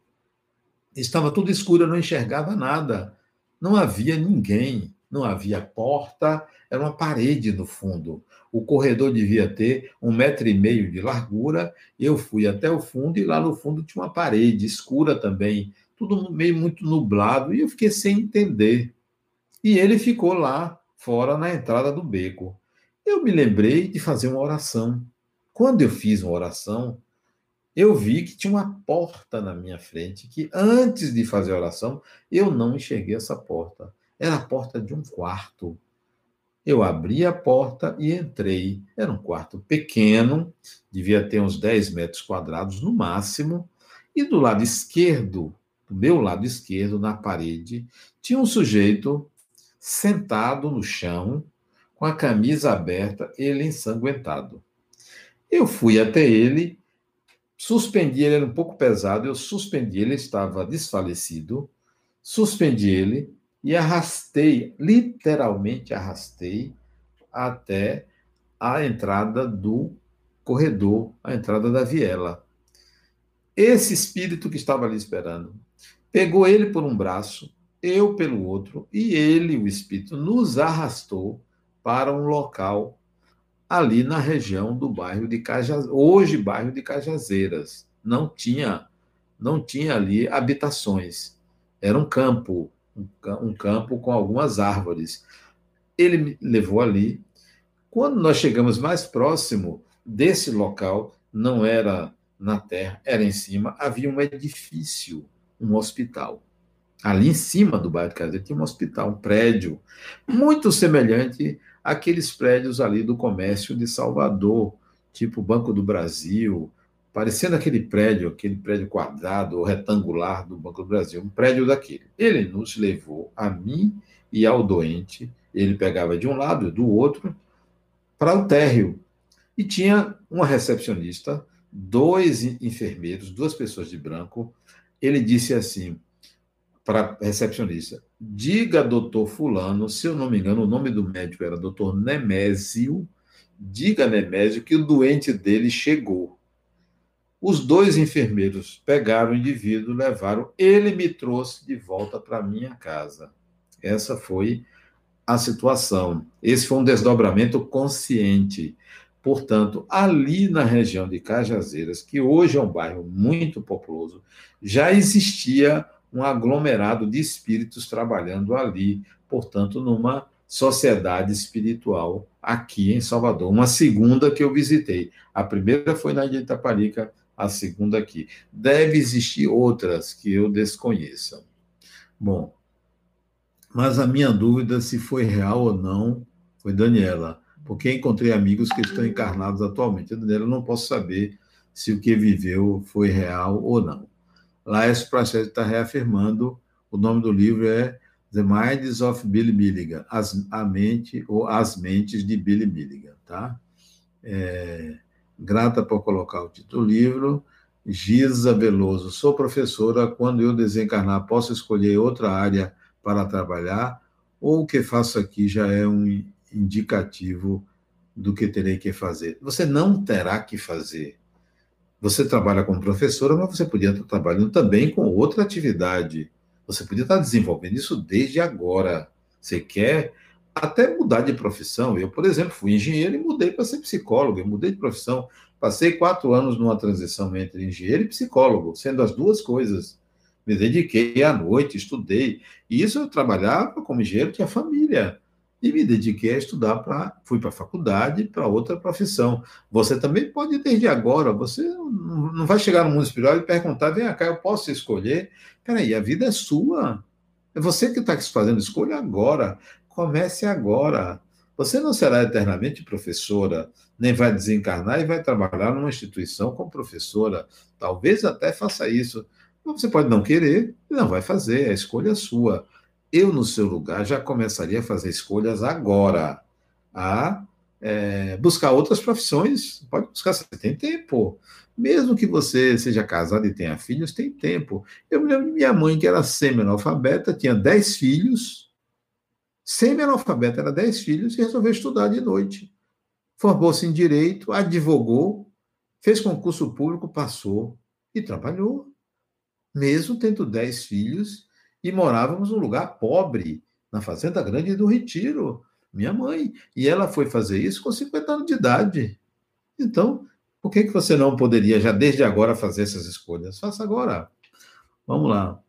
Speaker 1: estava tudo escuro, eu não enxergava nada. Não havia ninguém, não havia porta, era uma parede no fundo. O corredor devia ter um metro e meio de largura. Eu fui até o fundo e lá no fundo tinha uma parede escura também, tudo meio muito nublado, e eu fiquei sem entender. E ele ficou lá fora na entrada do beco. Eu me lembrei de fazer uma oração. Quando eu fiz uma oração, eu vi que tinha uma porta na minha frente, que antes de fazer a oração, eu não enxerguei essa porta. Era a porta de um quarto. Eu abri a porta e entrei. Era um quarto pequeno, devia ter uns 10 metros quadrados no máximo. E do lado esquerdo, do meu lado esquerdo, na parede, tinha um sujeito sentado no chão, com a camisa aberta, ele ensanguentado. Eu fui até ele suspendi ele, era um pouco pesado, eu suspendi ele, estava desfalecido, suspendi ele e arrastei, literalmente arrastei, até a entrada do corredor, a entrada da viela. Esse espírito que estava ali esperando pegou ele por um braço, eu pelo outro, e ele, o espírito, nos arrastou para um local ali na região do bairro de Cajazeiras, hoje bairro de Cajazeiras. Não tinha, não tinha ali habitações. Era um campo, um campo com algumas árvores. Ele me levou ali. Quando nós chegamos mais próximo desse local, não era na terra, era em cima, havia um edifício, um hospital. Ali em cima do bairro de Cajazeiras tinha um hospital, um prédio, muito semelhante aqueles prédios ali do comércio de Salvador, tipo Banco do Brasil, parecendo aquele prédio, aquele prédio quadrado ou retangular do Banco do Brasil, um prédio daquele. Ele nos levou, a mim e ao doente, ele pegava de um lado e do outro, para o térreo. E tinha uma recepcionista, dois enfermeiros, duas pessoas de branco. Ele disse assim: para recepcionista. Diga, doutor Fulano, se eu não me engano, o nome do médico era doutor Nemésio. Diga, Nemésio, que o doente dele chegou. Os dois enfermeiros pegaram o indivíduo, levaram, ele me trouxe de volta para minha casa. Essa foi a situação. Esse foi um desdobramento consciente. Portanto, ali na região de Cajazeiras, que hoje é um bairro muito populoso, já existia um aglomerado de espíritos trabalhando ali, portanto, numa sociedade espiritual aqui em Salvador. Uma segunda que eu visitei. A primeira foi na Itaparica, a segunda aqui. Deve existir outras que eu desconheça. Bom, mas a minha dúvida se foi real ou não foi Daniela, porque encontrei amigos que estão encarnados atualmente. Daniela, eu não posso saber se o que viveu foi real ou não. Lá esse processo está reafirmando, o nome do livro é The Minds of Billy Milligan, as, a mente ou as mentes de Billy Milligan, tá? É, grata por colocar o título do livro. Giza Veloso, sou professora. Quando eu desencarnar, posso escolher outra área para trabalhar? Ou o que faço aqui já é um indicativo do que terei que fazer? Você não terá que fazer. Você trabalha como professora, mas você podia estar trabalhando também com outra atividade. Você podia estar desenvolvendo isso desde agora. Você quer até mudar de profissão. Eu, por exemplo, fui engenheiro e mudei para ser psicólogo. Eu mudei de profissão. Passei quatro anos numa transição entre engenheiro e psicólogo, sendo as duas coisas. Me dediquei à noite, estudei. E isso eu trabalhava como engenheiro, tinha família e me dediquei a estudar para fui para a faculdade para outra profissão. Você também pode desde agora, você não vai chegar no mundo espiritual e perguntar, vem cá, eu posso escolher? Peraí, a vida é sua. É você que está fazendo escolha agora. Comece agora. Você não será eternamente professora, nem vai desencarnar e vai trabalhar numa instituição como professora. Talvez até faça isso. Você pode não querer e não vai fazer, a escolha é sua eu, no seu lugar, já começaria a fazer escolhas agora, a é, buscar outras profissões. Pode buscar, você tem tempo. Mesmo que você seja casado e tenha filhos, tem tempo. Eu me lembro de minha mãe, que era semi-analfabeta, tinha 10 filhos. Semi-analfabeta, era 10 filhos, e resolveu estudar de noite. Formou-se em direito, advogou, fez concurso público, passou e trabalhou. Mesmo tendo 10 filhos, e morávamos num lugar pobre, na Fazenda Grande do Retiro minha mãe. E ela foi fazer isso com 50 anos de idade. Então, por que, que você não poderia já desde agora fazer essas escolhas? Faça agora. Vamos lá.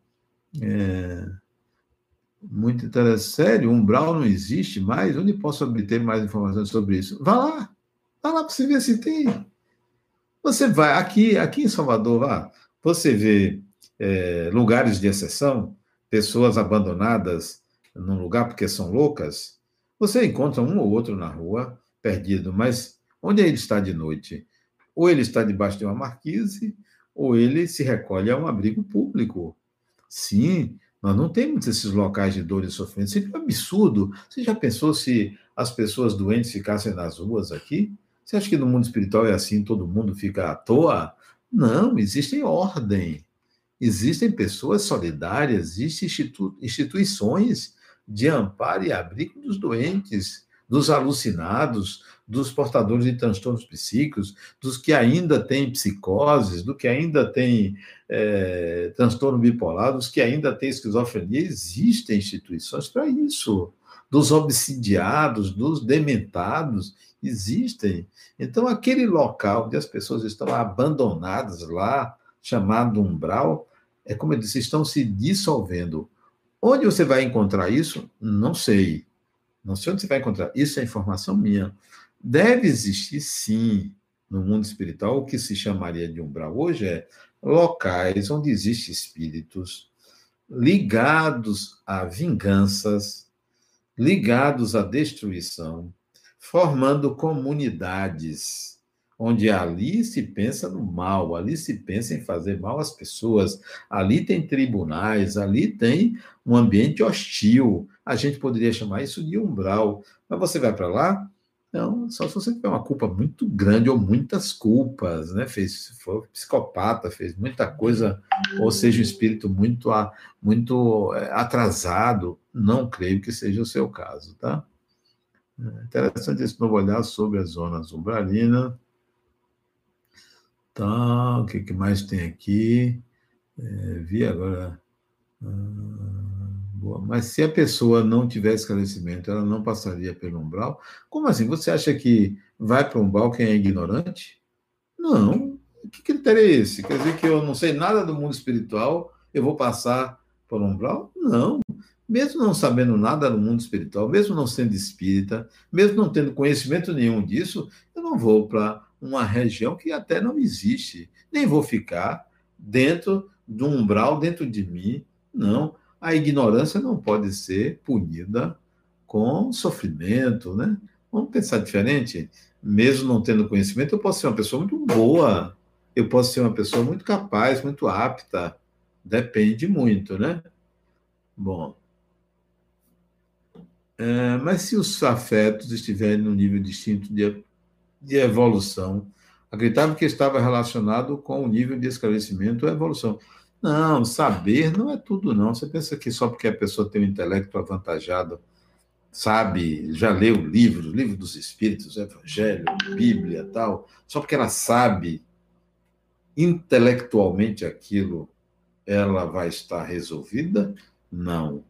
Speaker 1: É... Muito interessante. Sério, umbral não existe mais? Onde posso obter mais informações sobre isso? Vá lá. Vá lá para você ver se tem. Você vai, aqui, aqui em Salvador, vá, você vê é, lugares de exceção, pessoas abandonadas num lugar porque são loucas, você encontra um ou outro na rua, perdido, mas onde ele está de noite? Ou ele está debaixo de uma marquise, ou ele se recolhe a um abrigo público. Sim, nós não temos esses locais de dor e sofrimento. Seria um absurdo. Você já pensou se as pessoas doentes ficassem nas ruas aqui? Você acha que no mundo espiritual é assim, todo mundo fica à toa? Não, existem ordem. Existem pessoas solidárias, existem institu instituições de amparo e abrigo dos doentes, dos alucinados, dos portadores de transtornos psíquicos, dos que ainda têm psicoses, do que ainda tem é, transtorno bipolar, dos que ainda têm esquizofrenia. Existem instituições para isso. Dos obsidiados, dos dementados, existem. Então, aquele local onde as pessoas estão abandonadas lá, chamado umbral, é como eu disse, estão se dissolvendo. Onde você vai encontrar isso? Não sei. Não sei onde você vai encontrar. Isso é informação minha. Deve existir, sim, no mundo espiritual, o que se chamaria de umbral hoje é locais onde existem espíritos ligados a vinganças, ligados à destruição, formando comunidades onde ali se pensa no mal, ali se pensa em fazer mal às pessoas, ali tem tribunais, ali tem um ambiente hostil. A gente poderia chamar isso de umbral. Mas você vai para lá? Não, só se você tiver uma culpa muito grande ou muitas culpas, né? Fez, foi psicopata, fez muita coisa, ou seja, um espírito muito, muito é, atrasado. Não creio que seja o seu caso, tá? É interessante esse novo olhar sobre as zonas umbralinas. Tá, o que, que mais tem aqui? É, vi agora. Ah, boa. Mas se a pessoa não tivesse esclarecimento, ela não passaria pelo umbral? Como assim? Você acha que vai para o umbral quem é ignorante? Não. Que critério é esse? Quer dizer que eu não sei nada do mundo espiritual, eu vou passar por umbral? Não. Mesmo não sabendo nada do mundo espiritual, mesmo não sendo espírita, mesmo não tendo conhecimento nenhum disso, eu não vou para uma região que até não existe. Nem vou ficar dentro de um umbral dentro de mim. Não. A ignorância não pode ser punida com sofrimento, né? Vamos pensar diferente. Mesmo não tendo conhecimento, eu posso ser uma pessoa muito boa, eu posso ser uma pessoa muito capaz, muito apta. Depende muito, né? Bom. É, mas se os afetos estiverem num nível distinto de de evolução. Acreditava que estava relacionado com o nível de esclarecimento ou evolução. Não, saber não é tudo, não. Você pensa que só porque a pessoa tem um intelecto avantajado, sabe, já leu livros, livro dos Espíritos, Evangelho, Bíblia tal, só porque ela sabe intelectualmente aquilo, ela vai estar resolvida? Não.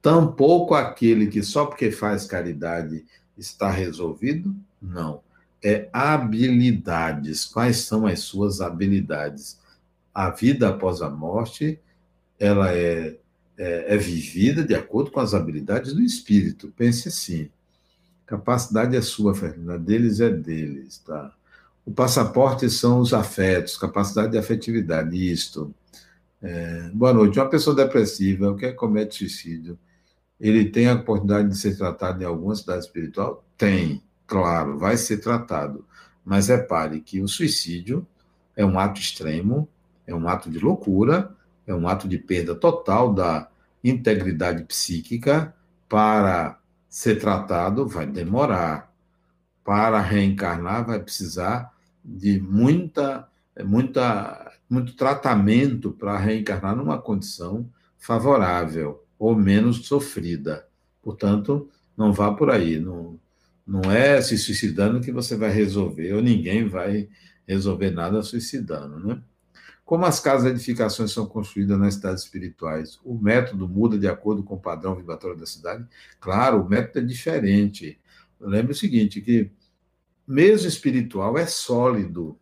Speaker 1: Tampouco aquele que só porque faz caridade está resolvido? Não é habilidades. Quais são as suas habilidades? A vida após a morte, ela é, é, é vivida de acordo com as habilidades do espírito. Pense assim. Capacidade é sua, Fernanda. Deles é deles, tá? O passaporte são os afetos, capacidade de afetividade, isto. É, boa noite. Uma pessoa depressiva, o que é comete suicídio, ele tem a oportunidade de ser tratado em alguma cidade espiritual? Tem claro, vai ser tratado. Mas repare que o suicídio é um ato extremo, é um ato de loucura, é um ato de perda total da integridade psíquica. Para ser tratado, vai demorar. para reencarnar vai precisar de muita, muita, muito tratamento para reencarnar numa condição favorável ou menos sofrida. Portanto, não vá por aí. Não, não é se suicidando que você vai resolver, ou ninguém vai resolver nada suicidando, né? Como as casas edificações são construídas nas cidades espirituais? O método muda de acordo com o padrão vibratório da cidade? Claro, o método é diferente. Lembre o seguinte, que mesmo espiritual é sólido,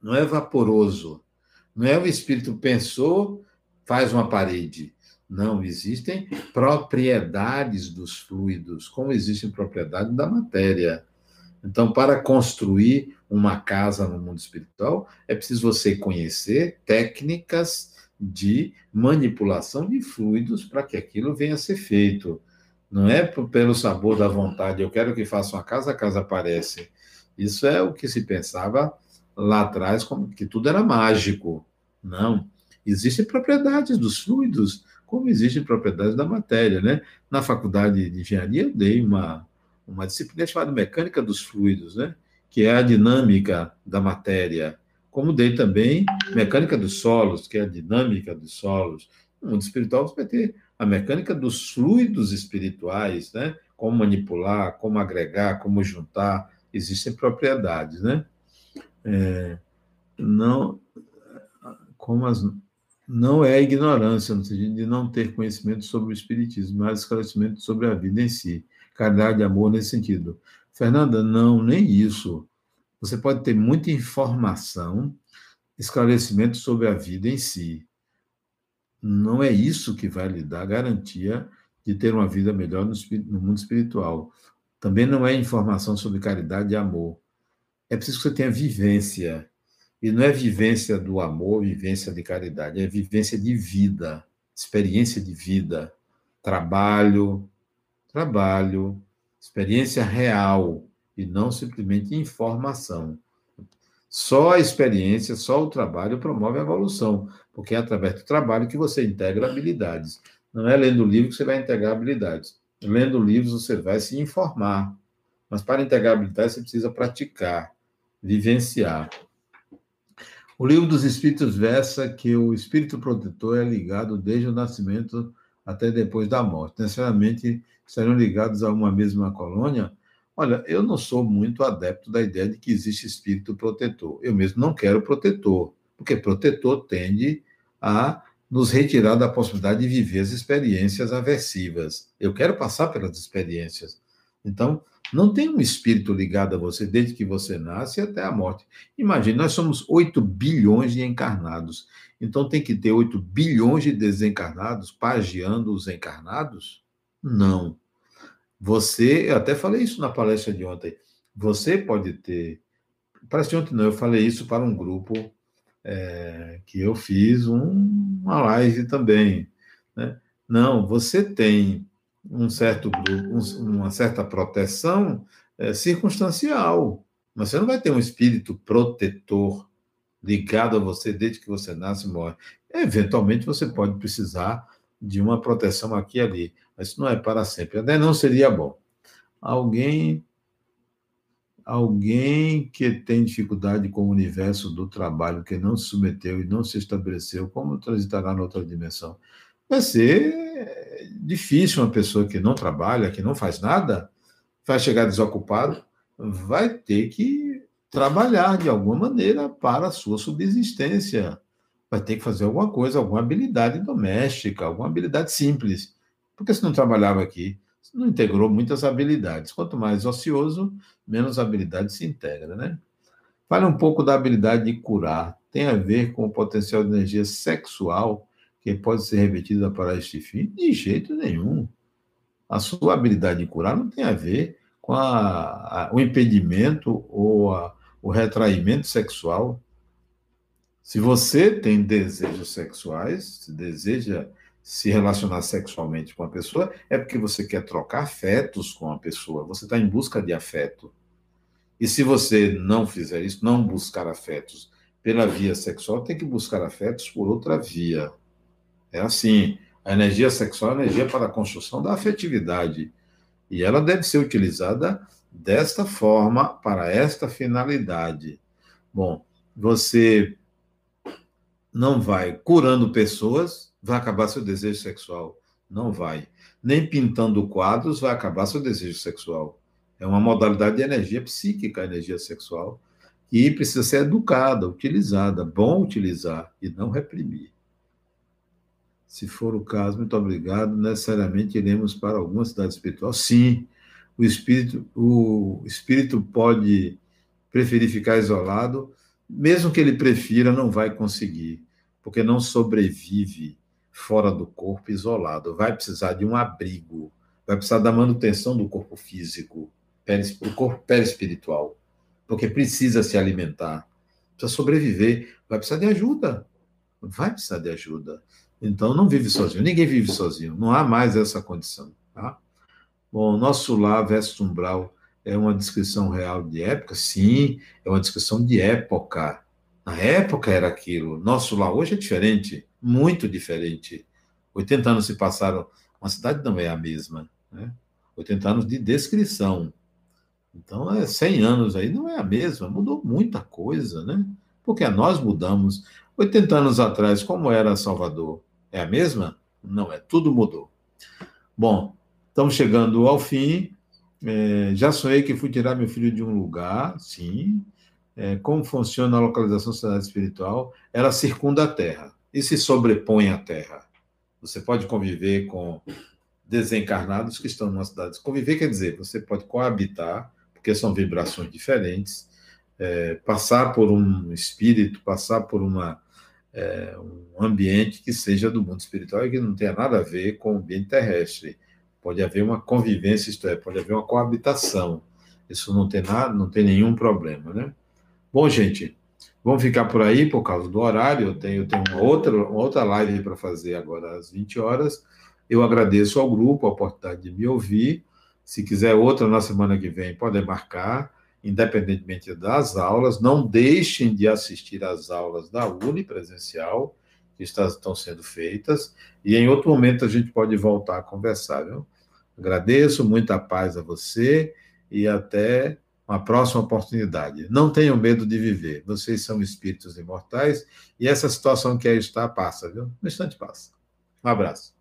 Speaker 1: não é vaporoso. Não é o espírito pensou, faz uma parede. Não, existem propriedades dos fluidos, como existem propriedades da matéria. Então, para construir uma casa no mundo espiritual, é preciso você conhecer técnicas de manipulação de fluidos para que aquilo venha a ser feito. Não é pelo sabor da vontade, eu quero que faça uma casa, a casa aparece. Isso é o que se pensava lá atrás, como que tudo era mágico. Não. Existem propriedades dos fluidos, como existem propriedades da matéria, né? Na faculdade de engenharia eu dei uma, uma disciplina chamada mecânica dos fluidos, né? Que é a dinâmica da matéria. Como dei também mecânica dos solos, que é a dinâmica dos solos. No mundo espiritual você vai ter a mecânica dos fluidos espirituais, né? Como manipular, como agregar, como juntar, existem propriedades, né? É, não, como as, não é ignorância, no sentido de não ter conhecimento sobre o Espiritismo, mas esclarecimento sobre a vida em si. Caridade e amor nesse sentido. Fernanda, não, nem isso. Você pode ter muita informação, esclarecimento sobre a vida em si. Não é isso que vai lhe dar garantia de ter uma vida melhor no, no mundo espiritual. Também não é informação sobre caridade e amor. É preciso que você tenha vivência e não é vivência do amor, vivência de caridade, é vivência de vida, experiência de vida, trabalho, trabalho, experiência real e não simplesmente informação. Só a experiência, só o trabalho promove a evolução, porque é através do trabalho que você integra habilidades. Não é lendo livro que você vai integrar habilidades. Lendo livros você vai se informar. Mas para integrar habilidades você precisa praticar, vivenciar. O livro dos Espíritos versa que o espírito protetor é ligado desde o nascimento até depois da morte. Necessariamente serão ligados a uma mesma colônia. Olha, eu não sou muito adepto da ideia de que existe espírito protetor. Eu mesmo não quero protetor, porque protetor tende a nos retirar da possibilidade de viver as experiências aversivas. Eu quero passar pelas experiências. Então, não tem um espírito ligado a você desde que você nasce até a morte. Imagine, nós somos 8 bilhões de encarnados. Então tem que ter 8 bilhões de desencarnados pagiando os encarnados? Não. Você, eu até falei isso na palestra de ontem. Você pode ter. Parece de ontem não, eu falei isso para um grupo é, que eu fiz um, uma live também. Né? Não, você tem um certo um, uma certa proteção é, circunstancial. Mas você não vai ter um espírito protetor ligado a você desde que você nasce e morre. Eventualmente você pode precisar de uma proteção aqui e ali, mas isso não é para sempre. Até não seria bom. Alguém alguém que tem dificuldade com o universo do trabalho, que não se submeteu e não se estabeleceu, como transitará outra dimensão? Vai ser difícil uma pessoa que não trabalha, que não faz nada, vai chegar desocupado, vai ter que trabalhar de alguma maneira para a sua subsistência. Vai ter que fazer alguma coisa, alguma habilidade doméstica, alguma habilidade simples. Porque se não trabalhava aqui, não integrou muitas habilidades. Quanto mais ocioso, menos habilidade se integra, né? Fale um pouco da habilidade de curar. Tem a ver com o potencial de energia sexual que pode ser revertida para este fim? De jeito nenhum. A sua habilidade de curar não tem a ver com a, a, o impedimento ou a, o retraimento sexual. Se você tem desejos sexuais, se deseja se relacionar sexualmente com a pessoa, é porque você quer trocar afetos com a pessoa, você está em busca de afeto. E se você não fizer isso, não buscar afetos pela via sexual, tem que buscar afetos por outra via. É assim, a energia sexual é energia para a construção da afetividade. E ela deve ser utilizada desta forma, para esta finalidade. Bom, você não vai curando pessoas, vai acabar seu desejo sexual. Não vai. Nem pintando quadros vai acabar seu desejo sexual. É uma modalidade de energia psíquica, a energia sexual, que precisa ser educada, utilizada, bom utilizar e não reprimir. Se for o caso, muito obrigado. Necessariamente iremos para alguma cidade espiritual? Sim, o espírito, o espírito pode preferir ficar isolado, mesmo que ele prefira, não vai conseguir, porque não sobrevive fora do corpo isolado. Vai precisar de um abrigo, vai precisar da manutenção do corpo físico, o corpo perispiritual, porque precisa se alimentar, precisa sobreviver, vai precisar de ajuda, vai precisar de ajuda. Então, não vive sozinho. Ninguém vive sozinho. Não há mais essa condição. Tá? Bom, nosso lar versus umbral é uma descrição real de época? Sim, é uma descrição de época. Na época era aquilo. Nosso lar hoje é diferente, muito diferente. 80 anos se passaram. Uma cidade não é a mesma. Né? 80 anos de descrição. Então, é 100 anos aí não é a mesma. Mudou muita coisa, né? Porque nós mudamos. 80 anos atrás, como era Salvador? É a mesma? Não é, tudo mudou. Bom, estamos chegando ao fim. É, já sonhei que fui tirar meu filho de um lugar, sim. É, como funciona a localização da sociedade espiritual? Ela circunda a Terra e se sobrepõe à Terra. Você pode conviver com desencarnados que estão numa cidade. Conviver quer dizer, você pode coabitar, porque são vibrações diferentes, é, passar por um espírito, passar por uma é, um ambiente que seja do mundo espiritual e que não tenha nada a ver com o ambiente terrestre. Pode haver uma convivência, isto é, pode haver uma coabitação. Isso não tem nada, não tem nenhum problema, né? Bom, gente, vamos ficar por aí por causa do horário. Eu tenho, eu tenho uma, outra, uma outra live para fazer agora às 20 horas. Eu agradeço ao grupo a oportunidade de me ouvir. Se quiser outra na semana que vem, pode marcar independentemente das aulas, não deixem de assistir às aulas da Uni presencial, que estão sendo feitas, e em outro momento a gente pode voltar a conversar. Viu? Agradeço, muita paz a você e até uma próxima oportunidade. Não tenham medo de viver, vocês são espíritos imortais e essa situação que aí está passa, viu? No instante passa. Um abraço.